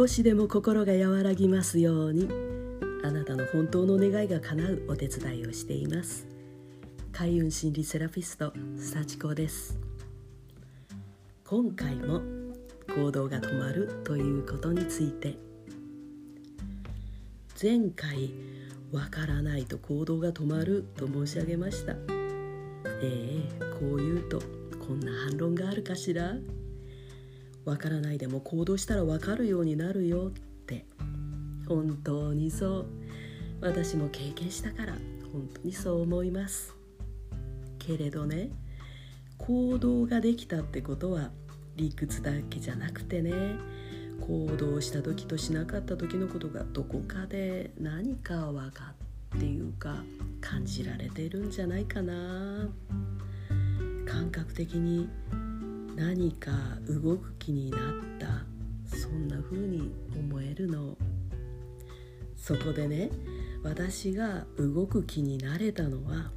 少しでも心が和らぎますようにあなたの本当の願いが叶うお手伝いをしています。開運心理セラピスト幸子です。今回も行動が止まるということについて前回わからないと行動が止まると申し上げました。ええこう言うとこんな反論があるかしら？わからないでも行動したらわかるようになるよって。本当にそう。私も経験したから本当にそう思います。けれどね行動ができたってことは理屈だけじゃなくてね行動した時としなかった時のことがどこかで何か分かっていうか感じられてるんじゃないかな。感覚的に何か動く気になった。そんな風に思えるの。そこでね私が動く気になれたのは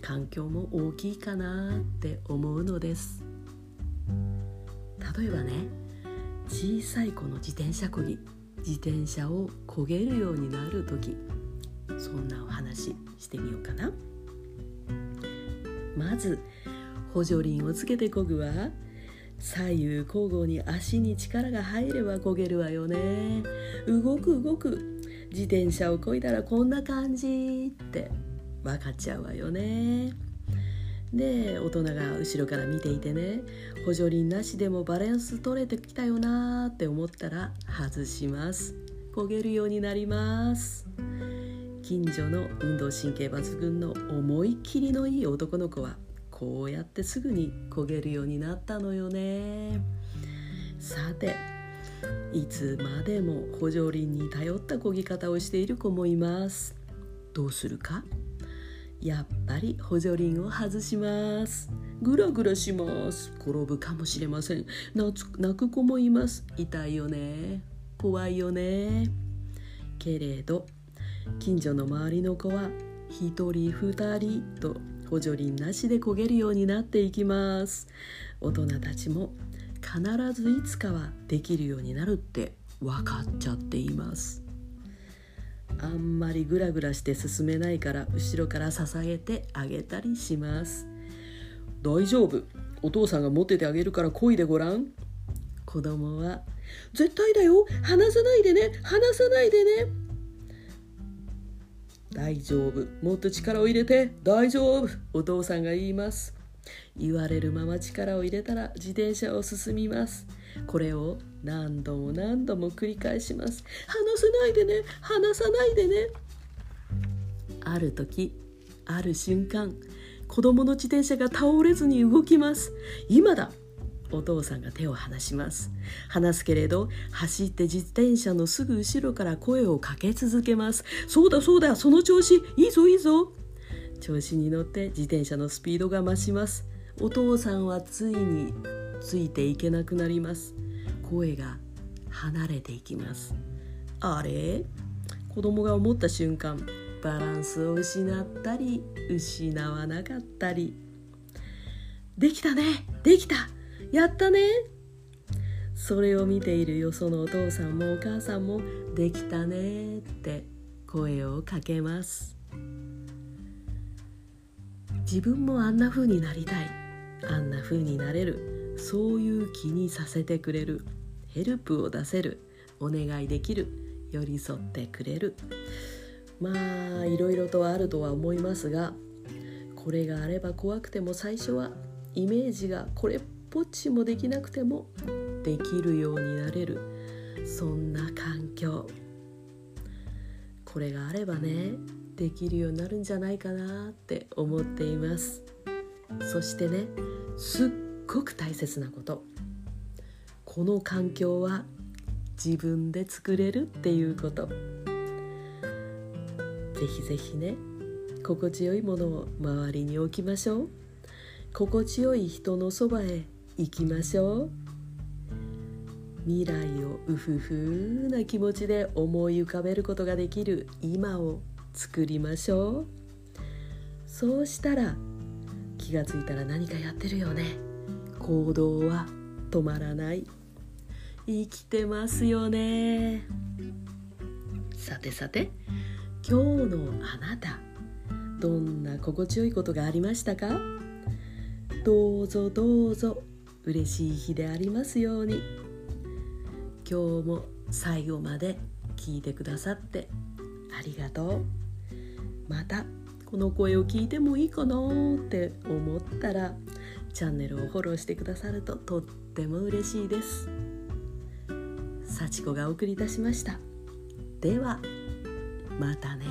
環境も大きいかなって思うのです。例えばね小さい子の自転車こぎ自転車を焦げるようになる時そんなお話してみようかな。まず補助輪をつけてこぐわ。左右交互に足に力が入れば焦げるわよね。動く動く。自転車をこいだらこんな感じって。分かっちゃうわよね。で大人が後ろから見ていてね。補助輪なしでもバランス取れてきたよなーって思ったら外します。焦げるようになります。近所の運動神経抜群の思い切りのいい男の子はこうやってすぐに焦げるようになったのよね。さていつまでも補助輪に頼った漕ぎ方をしている子もいます。どうするか？やっぱり補助輪を外します。ぐらぐらします。転ぶかもしれません。泣く子もいます。痛いよね。怖いよね。けれど近所の周りの子は1人2人と補助輪なしで焦げるようになっていきます。大人たちも必ずいつかはできるようになるって分かっちゃっています。あんまりグラグラして進めないから後ろから捧げてあげたりします。大丈夫。お父さんが持っててあげるから漕いでごらん。子供は絶対だよ。離さないでね。離さないでね。大丈夫。もっと力を入れて大丈夫。お父さんが言います。言われるまま力を入れたら自転車を進みます。これを何度も何度も繰り返します。離さないでね。離さないでね。ある時ある瞬間子供の自転車が倒れずに動きます。今だ。お父さんが手を離します。離すけれど走って自転車のすぐ後ろから声をかけ続けます。そうだそうだその調子。いいぞいいぞ。調子に乗って自転車のスピードが増します。お父さんはついについていけなくなります。声が離れていきます。あれ？子供が思った瞬間バランスを失ったり失わなかったり。できたねできた。やったね。それを見ているよそのお父さんもお母さんもできたねって声をかけます。自分もあんな風になりたい。あんな風になれる。そういう気にさせてくれる。ヘルプを出せる。お願いできる。寄り添ってくれる。まあいろいろとあるとは思いますがこれがあれば怖くても最初はイメージがこれっぽっちもできなくてもできるようになれる。そんな環境。これがあればねできるようになるんじゃないかなって思っています。そしてねすっごく大切なこと。この環境は自分で作れるっていうこと。ぜひぜひね心地よいものを周りに置きましょう。心地よい人のそばへ行きましょう。未来をうふふな気持ちで思い浮かべることができる今を作りましょう。そうしたら気がついたら何かやってるよね。行動は止まらない。生きてますよね。さてさて今日のあなたどんな心地よいことがありましたか？どうぞどうぞ。嬉しい日でありますように。今日も最後まで聞いてくださってありがとう。またこの声を聞いてもいいかなって思ったらチャンネルをフォローしてくださるととっても嬉しいです。幸子がお送りいたしました。ではまたね。